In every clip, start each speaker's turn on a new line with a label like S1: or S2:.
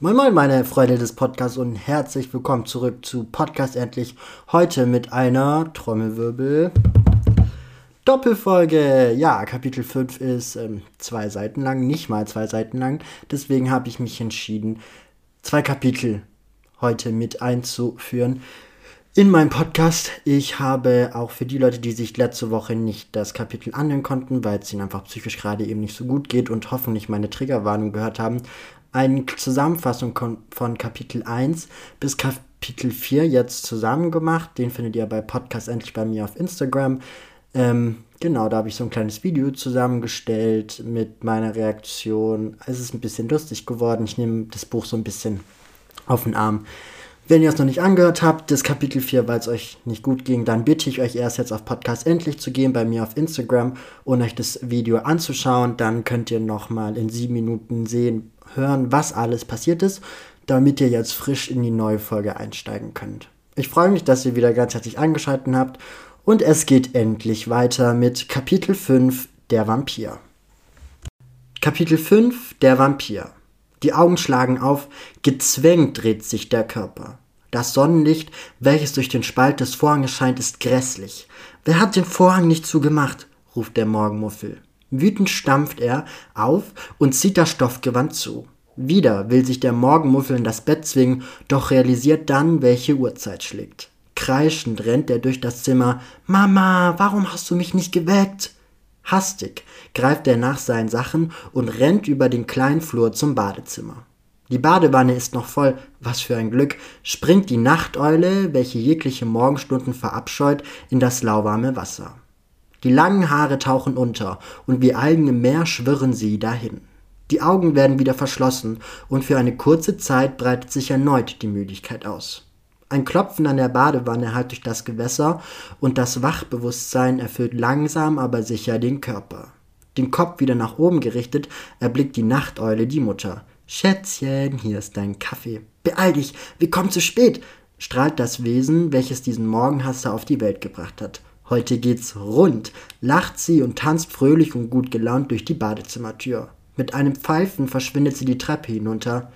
S1: Moin Moin, meine Freunde des Podcasts und herzlich willkommen zurück zu Podcast Endlich. Heute mit einer Trommelwirbel Doppelfolge. Ja, Kapitel 5 ist ähm, zwei Seiten lang, nicht mal zwei Seiten lang. Deswegen habe ich mich entschieden, zwei Kapitel heute mit einzuführen in meinem Podcast. Ich habe auch für die Leute, die sich letzte Woche nicht das Kapitel anhören konnten, weil es ihnen einfach psychisch gerade eben nicht so gut geht und hoffentlich meine Triggerwarnung gehört haben, eine Zusammenfassung von Kapitel 1 bis Kapitel 4 jetzt zusammen gemacht. Den findet ihr bei Podcast endlich bei mir auf Instagram. Ähm, genau, da habe ich so ein kleines Video zusammengestellt mit meiner Reaktion. Es ist ein bisschen lustig geworden. Ich nehme das Buch so ein bisschen auf den Arm. Wenn ihr es noch nicht angehört habt, das Kapitel 4, weil es euch nicht gut ging, dann bitte ich euch erst jetzt auf Podcast endlich zu gehen, bei mir auf Instagram und euch das Video anzuschauen. Dann könnt ihr nochmal in sieben Minuten sehen, hören, was alles passiert ist, damit ihr jetzt frisch in die neue Folge einsteigen könnt. Ich freue mich, dass ihr wieder ganz herzlich eingeschaltet habt und es geht endlich weiter mit Kapitel 5, der Vampir. Kapitel 5, der Vampir. Die Augen schlagen auf, gezwängt dreht sich der Körper. Das Sonnenlicht, welches durch den Spalt des Vorhanges scheint, ist grässlich. Wer hat den Vorhang nicht zugemacht? ruft der Morgenmuffel. Wütend stampft er auf und zieht das Stoffgewand zu. Wieder will sich der Morgenmuffel in das Bett zwingen, doch realisiert dann, welche Uhrzeit schlägt. Kreischend rennt er durch das Zimmer. Mama, warum hast du mich nicht geweckt? Hastig greift er nach seinen Sachen und rennt über den kleinen Flur zum Badezimmer. Die Badewanne ist noch voll, was für ein Glück, springt die Nachteule, welche jegliche Morgenstunden verabscheut, in das lauwarme Wasser. Die langen Haare tauchen unter, und wie Algen im Meer schwirren sie dahin. Die Augen werden wieder verschlossen, und für eine kurze Zeit breitet sich erneut die Müdigkeit aus. Ein Klopfen an der Badewanne hallt durch das Gewässer und das Wachbewusstsein erfüllt langsam aber sicher den Körper. Den Kopf wieder nach oben gerichtet, erblickt die Nachteule die Mutter. Schätzchen, hier ist dein Kaffee. Beeil dich, wir kommen zu spät, strahlt das Wesen, welches diesen Morgenhasser auf die Welt gebracht hat. Heute geht's rund, lacht sie und tanzt fröhlich und gut gelaunt durch die Badezimmertür. Mit einem Pfeifen verschwindet sie die Treppe hinunter.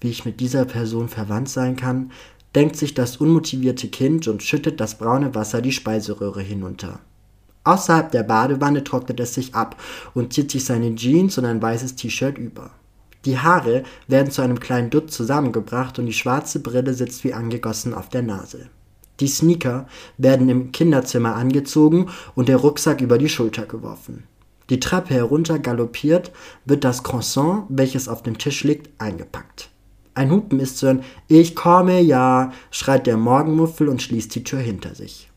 S1: Wie ich mit dieser Person verwandt sein kann, denkt sich das unmotivierte Kind und schüttet das braune Wasser die Speiseröhre hinunter. Außerhalb der Badewanne trocknet es sich ab und zieht sich seine Jeans und ein weißes T-Shirt über. Die Haare werden zu einem kleinen Dutt zusammengebracht und die schwarze Brille sitzt wie angegossen auf der Nase. Die Sneaker werden im Kinderzimmer angezogen und der Rucksack über die Schulter geworfen. Die Treppe herunter galoppiert, wird das Croissant, welches auf dem Tisch liegt, eingepackt. Ein Hupen ist zu hören. Ich komme, ja, schreit der Morgenmuffel und schließt die Tür hinter sich.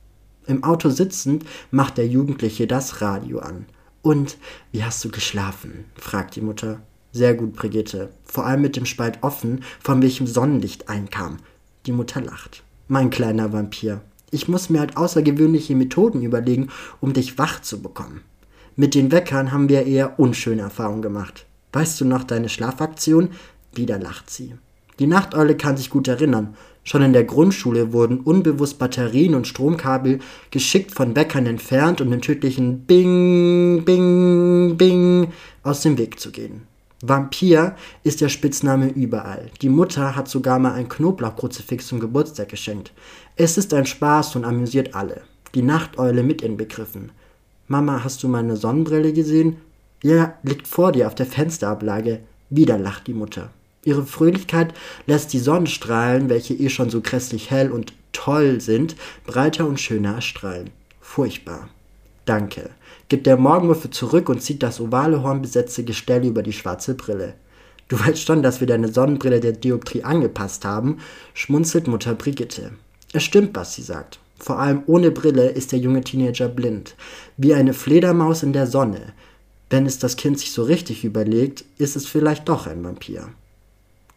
S1: Im Auto sitzend macht der Jugendliche das Radio an. Und wie hast du geschlafen? fragt die Mutter. Sehr gut, Brigitte. Vor allem mit dem Spalt offen, von welchem Sonnenlicht einkam. Die Mutter lacht. Mein kleiner Vampir. Ich muss mir halt außergewöhnliche Methoden überlegen, um dich wach zu bekommen. Mit den Weckern haben wir eher unschöne Erfahrungen gemacht. Weißt du noch deine Schlafaktion? Wieder lacht sie. Die Nachteule kann sich gut erinnern. Schon in der Grundschule wurden unbewusst Batterien und Stromkabel geschickt von Weckern entfernt, um den tödlichen Bing, Bing, Bing aus dem Weg zu gehen. Vampir ist der Spitzname überall. Die Mutter hat sogar mal ein Knoblauchkruzifix zum Geburtstag geschenkt. Es ist ein Spaß und amüsiert alle. Die Nachteule mit inbegriffen. Mama, hast du meine Sonnenbrille gesehen? Ja, liegt vor dir auf der Fensterablage. Wieder lacht die Mutter. Ihre Fröhlichkeit lässt die Sonnenstrahlen, welche eh schon so grässlich hell und toll sind, breiter und schöner erstrahlen. Furchtbar. Danke, gibt der Morgenmuffel zurück und zieht das ovale hornbesetzte Gestell über die schwarze Brille. Du weißt schon, dass wir deine Sonnenbrille der Dioptrie angepasst haben, schmunzelt Mutter Brigitte. Es stimmt, was sie sagt. Vor allem ohne Brille ist der junge Teenager blind, wie eine Fledermaus in der Sonne. Wenn es das Kind sich so richtig überlegt, ist es vielleicht doch ein Vampir.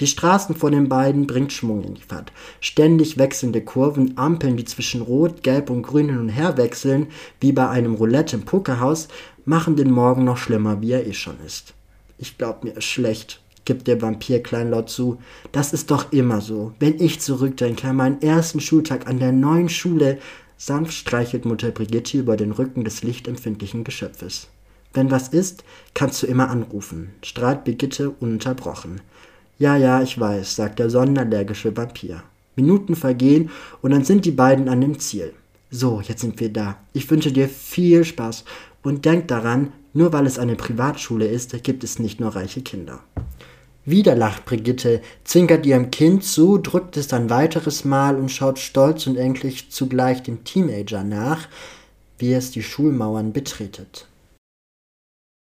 S1: Die Straßen vor den beiden bringt Schwung in die Fahrt. Ständig wechselnde Kurven, Ampeln, die zwischen Rot, Gelb und Grün hin und her wechseln, wie bei einem Roulette im Pokerhaus, machen den Morgen noch schlimmer, wie er eh schon ist. Ich glaub, mir ist schlecht, gibt der Vampir kleinlaut zu. Das ist doch immer so. Wenn ich zurückdenke an meinen ersten Schultag an der neuen Schule, sanft streichelt Mutter Brigitte über den Rücken des lichtempfindlichen Geschöpfes. Wenn was ist, kannst du immer anrufen, strahlt Brigitte ununterbrochen. Ja, ja, ich weiß, sagt der sonderallergische Vampir. Minuten vergehen und dann sind die beiden an dem Ziel. So, jetzt sind wir da. Ich wünsche dir viel Spaß und denk daran, nur weil es eine Privatschule ist, gibt es nicht nur reiche Kinder. Wieder lacht Brigitte, zwinkert ihrem Kind zu, drückt es ein weiteres Mal und schaut stolz und endlich zugleich dem Teenager nach, wie es die Schulmauern betretet.